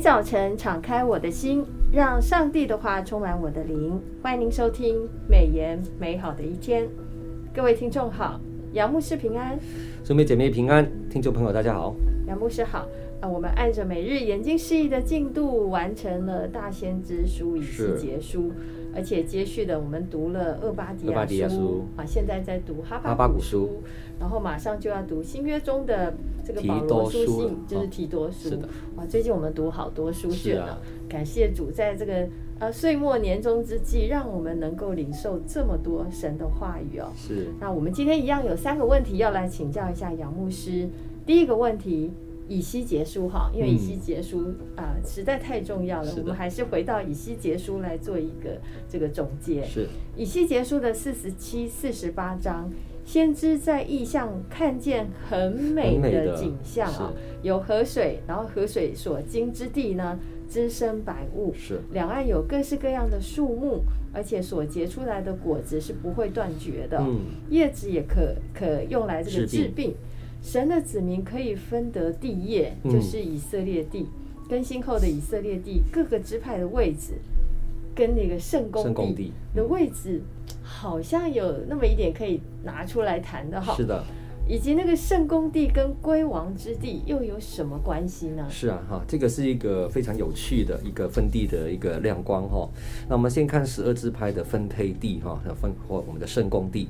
早晨，敞开我的心，让上帝的话充满我的灵。欢迎您收听美言美好的一天。各位听众好，杨牧师平安，兄妹姐妹平安，听众朋友大家好，杨牧师好。啊，我们按着每日研经释义的进度，完成了大先知书以及结书。而且接续的，我们读了厄巴迪亚书啊，现在在读哈巴古书，然后马上就要读新约中的这个保罗书信，就是提多书。哇，最近我们读好多书卷了，感谢主，在这个呃岁末年终之际，让我们能够领受这么多神的话语哦。是。那我们今天一样有三个问题要来请教一下杨牧师。第一个问题。以西结书哈，因为以西结书啊、实在太重要了，我们还是回到以西结书来做一个这个总结。是。以西结书的四十七、四十八章，先知在异象看见很美的景象啊，有河水，然后河水所经之地呢，滋生百物，是。两岸有各式各样的树木，而且所结出来的果子是不会断绝的，嗯、叶子也可可用来这个治病。神的子民可以分得地业，就是以色列地，更新后的以色列地各个支派的位置，跟那个圣宫地的位置，好像有那么一点可以拿出来谈的哈。是的。以及那个圣宫地跟归王之地又有什么关系呢？是啊，哈，这个是一个非常有趣的一个分地的一个亮光哈。那我们先看十二支派的分配地哈，那分或我们的圣宫地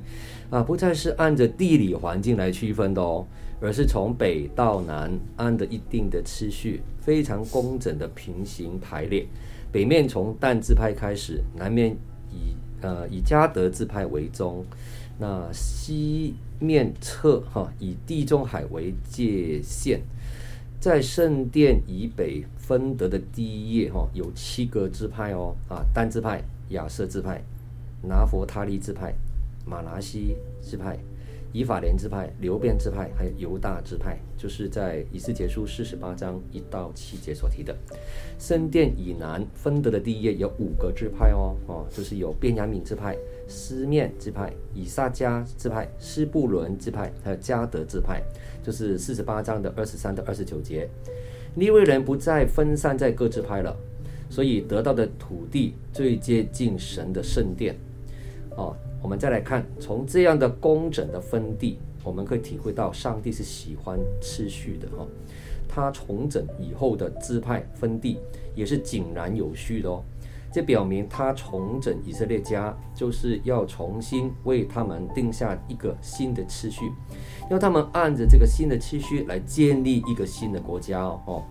啊，不再是按着地理环境来区分的哦，而是从北到南按着一定的次序，非常工整的平行排列。北面从但支派开始，南面以呃以迦得支派为中。那西面侧哈，以地中海为界限，在圣殿以北分得的第一页哈，有七个支派哦啊，单支派、亚瑟支派、拿佛他利支派、马拿西支派。以法莲支派、流便支派，还有犹大支派，就是在以西结书四十八章一到七节所提的。圣殿以南分得的第一页有五个支派哦，哦，就是有便雅悯支派、斯面支派、以萨迦支派、斯布伦支派，还有加得支派，就是四十八章的二十三到二十九节。利未人不再分散在各支派了，所以得到的土地最接近神的圣殿，哦。我们再来看，从这样的工整的分地，我们可以体会到上帝是喜欢次序的哈。他重整以后的支派分地也是井然有序的哦。这表明他重整以色列家，就是要重新为他们定下一个新的次序，要他们按着这个新的次序来建立一个新的国家哦。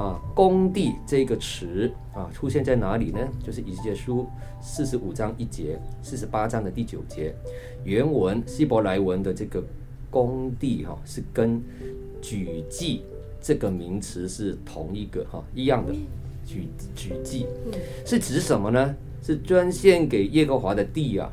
啊，工地这个词啊，出现在哪里呢？就是以西结书四十五章一节，四十八章的第九节。原文希伯来文的这个工地哈、啊，是跟举祭这个名词是同一个哈、啊，一样的。举举祭是指什么呢？是专献给耶和华的地啊。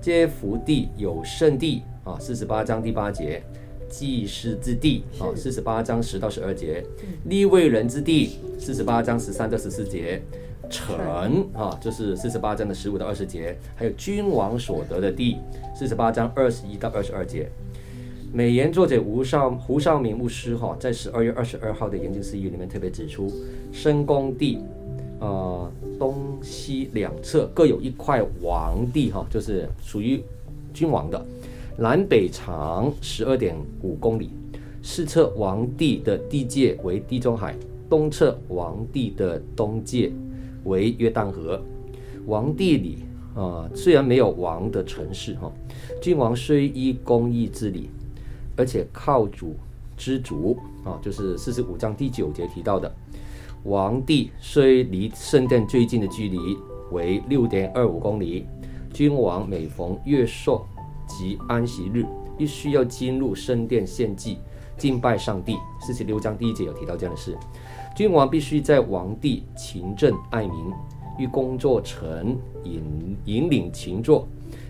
这幅地有圣地啊，四十八章第八节。祭司之地啊，四十八章十到十二节；立位人之地，四十八章十三到十四节；城啊，就是四十八章的十五到二十节；还有君王所得的地，四十八章二十一到二十二节。美言作者吴少胡少明牧师哈，在十二月二十二号的研究释义里面特别指出，深宫地呃东西两侧各有一块王地哈，就是属于君王的。南北长十二点五公里，四侧王地的地界为地中海，东侧王地的东界为约旦河。王地里啊、虽然没有王的城市哈，君王虽依公义治理，而且靠主知足啊，就是四十五章第九节提到的，王地虽离圣殿最近的距离为六点二五公里，君王每逢月朔。及安息日，必须要进入圣殿献祭、敬拜上帝。四十六章第一节有提到这样的事。君王必须在王地勤政爱民，欲工作臣引引领勤作，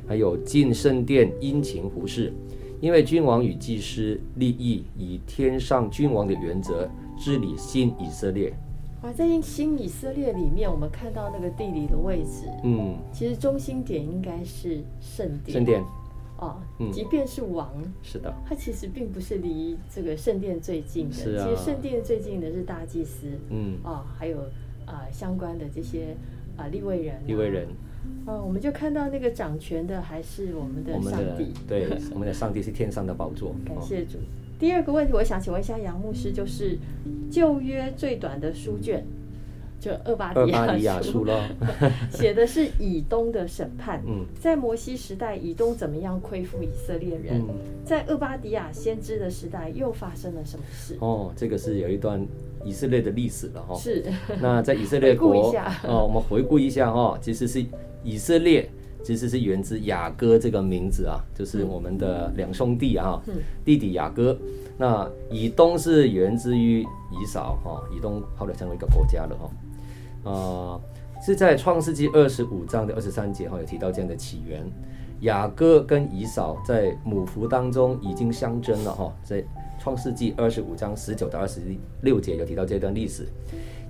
还有进圣殿殷勤服侍。因为君王与祭司立意以天上君王的原则治理新以色列。啊，在新以色列里面，我们看到那个地理的位置，嗯，其实中心点应该是圣殿。圣殿。哦，即便是王，是的，他其实并不是离这个圣殿最近的。是啊，其实圣殿最近的是大祭司，嗯，啊，还有啊相关的这些啊立位人，立位人。哦，我们就看到那个掌权的还是我们的上帝，对，我们的上帝是天上的宝座。感谢主。第二个问题，我想请问一下杨牧师，就是旧约最短的书卷。就厄巴底亚书了，写的是以东的审判。嗯，在摩西时代，以东怎么样亏负以色列人？嗯、在厄巴迪亚先知的时代，又发生了什么事？哦，这个是有一段以色列的历史了哈。是。那在以色列国，哦，我们回顾一下哈，其实是以色列，其实是源自雅各这个名字啊，就是我们的两兄弟啊，嗯、弟弟雅各。那以东是源自于以扫哈，以东后来成为一个国家了哈。啊、是在创世纪二十五章的二十三节哈，有提到这样的起源。雅各跟以扫在母腹当中已经相争了哈，在创世纪二十五章十九到二十六节有提到这段历史。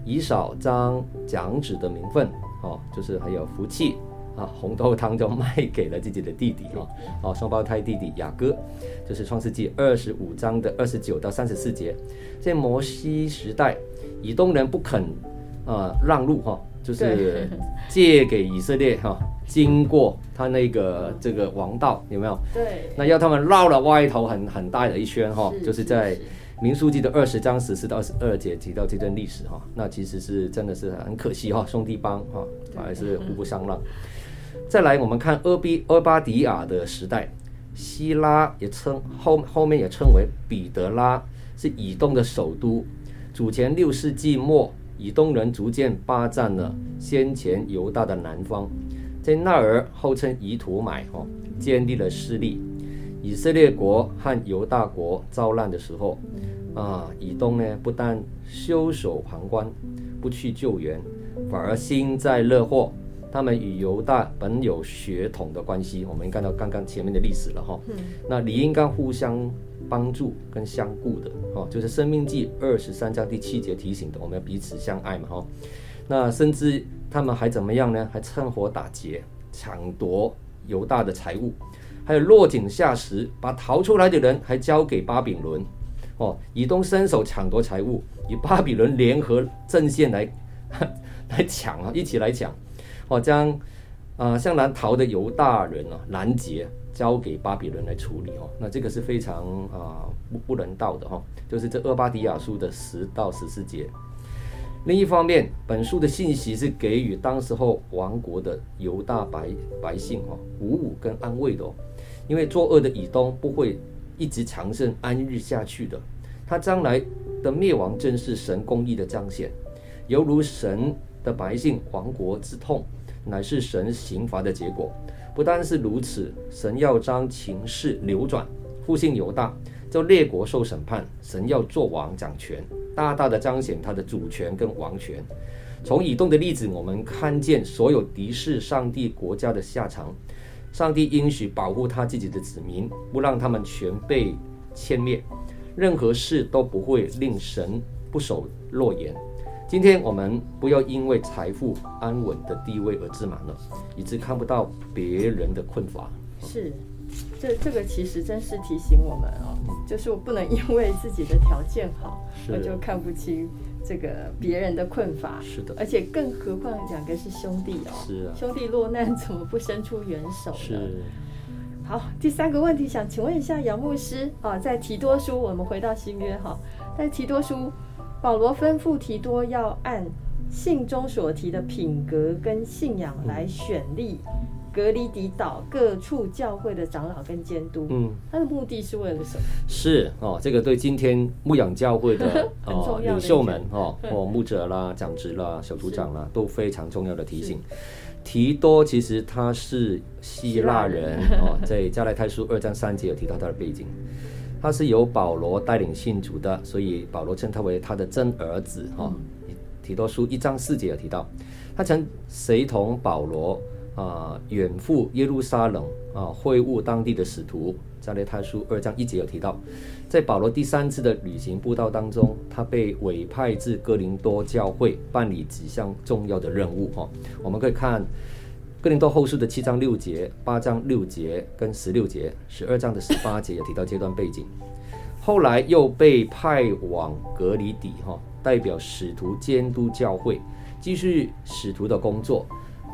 以扫将长子的名分哦，就是还有福气啊，红豆汤就卖给了自己的弟弟哈，哦，双胞胎弟弟雅各，就是创世纪二十五章的二十九到三十四节。在摩西时代，以东人不肯。啊、呃，让路哈，就是 借给以色列哈，经过他那个这个王道有没有？对。那要他们绕了外头很很大的一圈哈，就是在民书记的二十章十四到二十二节提到这段历史哈。那其实是真的是很可惜哈，兄弟帮哈还是互不相让。再来，我们看厄比厄巴迪亚的时代，希拉也称后后面也称为彼得拉，是以东的首都，主前六世纪末。以东人逐渐霸占了先前犹大的南方，在那儿号称以土买哦，建立了势力。以色列国和犹大国遭难的时候，啊，以东呢不但袖手旁观，不去救援，反而幸灾乐祸。他们与犹大本有血统的关系，我们看到刚刚前面的历史了哈。那理应该互相。帮助跟相顾的哦，就是《生命记》二十三章第七节提醒的，我们要彼此相爱嘛哈。那甚至他们还怎么样呢？还趁火打劫，抢夺犹大的财物，还有落井下石，把逃出来的人还交给巴比伦哦。以东伸手抢夺财物，与巴比伦联合阵线来 来抢啊，一起来抢哦，将啊、向南逃的犹大人啊拦截。交给巴比伦来处理哦，那这个是非常啊不不人道的哈，就是这厄巴迪亚书的十到十四节。另一方面，本书的信息是给予当时候亡国的犹大百百姓哈鼓舞跟安慰的哦，因为作恶的以东不会一直强盛安逸下去的，他将来的灭亡正是神公义的彰显，犹如神的百姓亡国之痛，乃是神刑罚的结果。不单是如此，神要将情势扭转，复兴犹大，叫列国受审判。神要做王掌权，大大的彰显他的主权跟王权。从以动的例子，我们看见所有敌视上帝国家的下场。上帝应许保护他自己的子民，不让他们全被歼灭。任何事都不会令神不守诺言。今天我们不要因为财富安稳的地位而自满了，以致看不到别人的困乏。是，这这个其实真是提醒我们哦，就是我不能因为自己的条件好，我就看不清这个别人的困乏。是的，而且更何况两个是兄弟哦，是啊，兄弟落难怎么不伸出援手呢？是。好，第三个问题想请问一下杨牧师啊，在提多书，我们回到新约哈，在提多书。保罗吩咐提多要按信中所提的品格跟信仰来选立格里底岛各处教会的长老跟监督。嗯，他的目的是为了什么？是哦，这个对今天牧养教会的 哦领袖们哦，或牧者啦、长职啦、小组长啦，都非常重要的提醒。提多其实他是希腊人哦，在加拉太书二章三节有提到他的背景。他是由保罗带领信主的，所以保罗称他为他的真儿子哈。提多书一章四节有提到，他曾随同保罗啊远赴耶路撒冷啊会晤当地的使徒。加列太书二章一节有提到，在保罗第三次的旅行布道当中，他被委派至哥林多教会办理几项重要的任务哈。我们可以看哥林多后书的七章六节、八章六节跟十六节、十二章的十八节也提到这段背景。后来又被派往革哩底，哈，代表使徒监督教会，继续使徒的工作，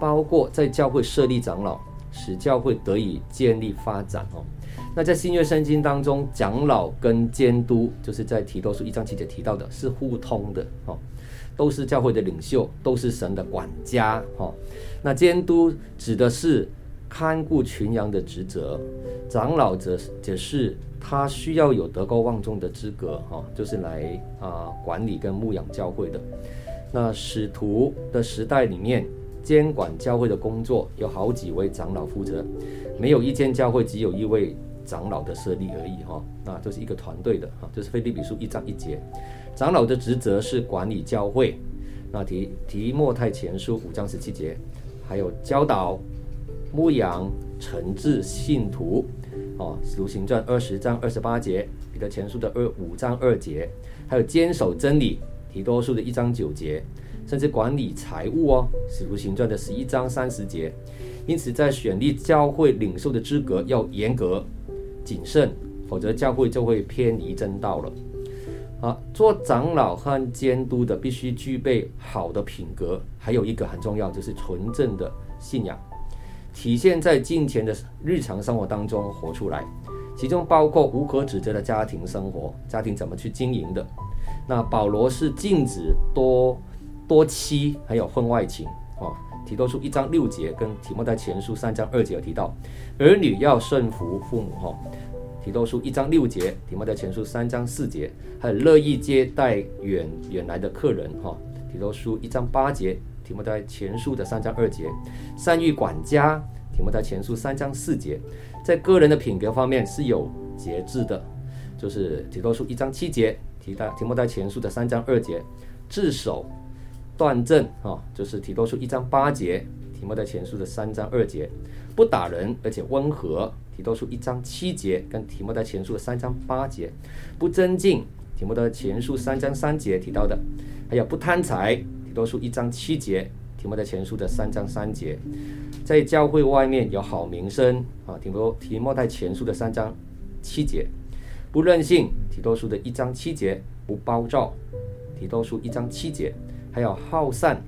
包括在教会设立长老，使教会得以建立发展，哦。那在新约圣经当中，长老跟监督，就是在提多书一章七节提到的，是互通的，哈，都是教会的领袖，都是神的管家，哈。那监督指的是看顾群羊的职责，长老则则是他需要有德高望重的资格，哈，就是来啊管理跟牧养教会的。那使徒的时代里面，监管教会的工作有好几位长老负责，没有一间教会只有一位长老的设立而已，哈，那这是一个团队的，哈，这是腓立比书一章一节，长老的职责是管理教会。那提提莫太前书五章十七节。还有教导、牧养、惩治信徒，哦，《使徒行传》二十章二十八节，《彼得前书》的二五章二节，还有坚守真理，《提多书》的一章九节，甚至管理财务哦，《使徒行传》的十一章三十节。因此，在选立教会领袖的资格要严格、谨慎，否则教会就会偏离正道了。啊，做长老和监督的必须具备好的品格，还有一个很重要，就是纯正的信仰，体现在金钱的日常生活当中活出来，其中包括无可指责的家庭生活，家庭怎么去经营的。那保罗是禁止多多妻，还有婚外情啊。提多书一章六节跟提摩太前书三章二节有提到，儿女要顺服父母哈。提多书一章六节，提摩太前书三章四节，很乐意接待远远来的客人哈。提多书一章八节，提摩太前书的三章二节，善于管家。提摩太前书三章四节，在个人的品格方面是有节制的，就是提多书一章七节，提到提摩太前书的三章二节，自守断正啊，就是提多书一章八节，提摩太前书的三章二节，不打人而且温和。提多书一章七节跟提摩太前书的三章八节，不争竞，提摩太前书三章三节提到的，还有不贪财，提多书一章七节，提摩太前书的三章三节，在教会外面有好名声啊，提摩提摩太前书的三章七节，不任性，提多书的一章七节，不暴躁，提多书一章七节，还有好善、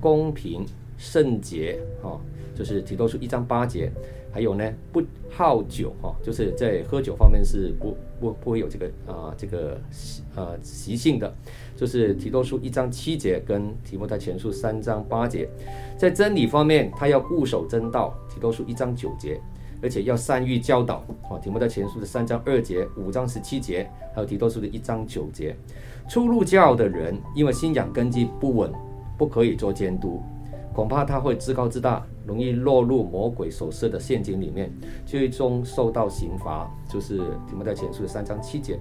公平、圣洁，哈，就是提多书一章八节。还有呢，不好酒哈，就是在喝酒方面是不不不会有这个啊、这个呃习性的，就是提多书一章七节跟提摩太前书三章八节，在真理方面他要固守真道，提多书一章九节，而且要善于教导哦，提摩太前书的三章二节、五章十七节，还有提多书的一章九节，初入教的人因为信仰根基不稳，不可以做监督。恐怕他会自高自大，容易落入魔鬼所设的陷阱里面，最终受到刑罚。就是提摩太前书的三章七节。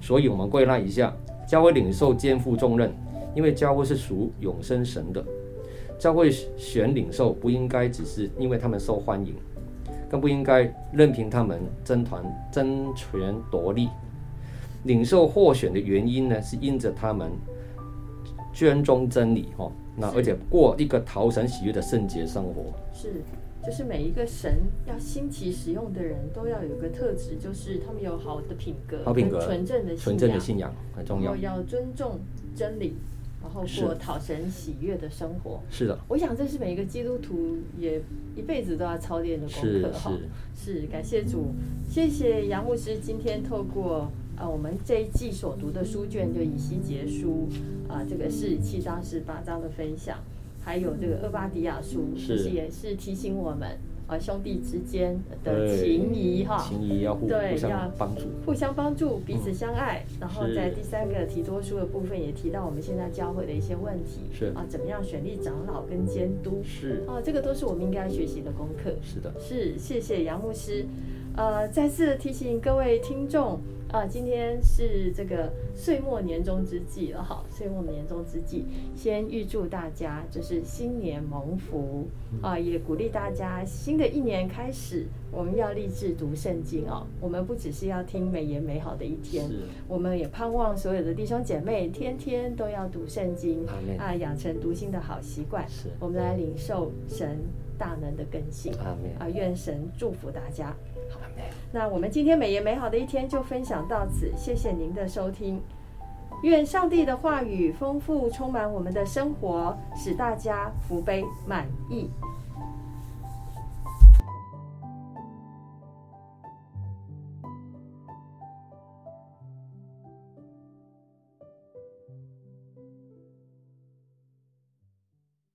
所以，我们归纳一下，教会领袖肩负重任，因为教会是属永生神的。教会选领袖不应该只是因为他们受欢迎，更不应该任凭他们争团争权夺利。领受获选的原因呢，是因着他们尊忠真理，哈。那而且过一个逃神喜悦的圣洁生活，是，就是每一个神要兴起使用的人都要有个特质，就是他们有好的品格，好品格，纯正的纯正的信仰很重要，要尊重真理，然后过讨神喜悦的生活。是的，我想这是每一个基督徒也一辈子都要操练的功课哈。是，是，感谢主，谢谢杨牧师今天透过。啊，我们这一季所读的书卷就以西结书啊，这个是七章十八章的分享，还有这个厄巴迪亚书，其实也是提醒我们啊，兄弟之间的情谊哈，情谊要互对互相帮助，互相帮助，彼此相爱。嗯、然后在第三个提多书的部分也提到我们现在教会的一些问题，是。啊，怎么样选立长老跟监督，是。啊，这个都是我们应该学习的功课。是的，是谢谢杨牧师，呃，再次提醒各位听众。啊，今天是这个岁末年终之际了哈，岁末年终之际，先预祝大家就是新年蒙福啊，也鼓励大家新的一年开始，我们要立志读圣经哦。我们不只是要听美言美好的一天，我们也盼望所有的弟兄姐妹天天都要读圣经啊，养成读经的好习惯。我们来领受神大能的更新。啊，愿神祝福大家。好，那我们今天美言美好的一天就分享到此，谢谢您的收听。愿上帝的话语丰富充满我们的生活，使大家福杯满溢。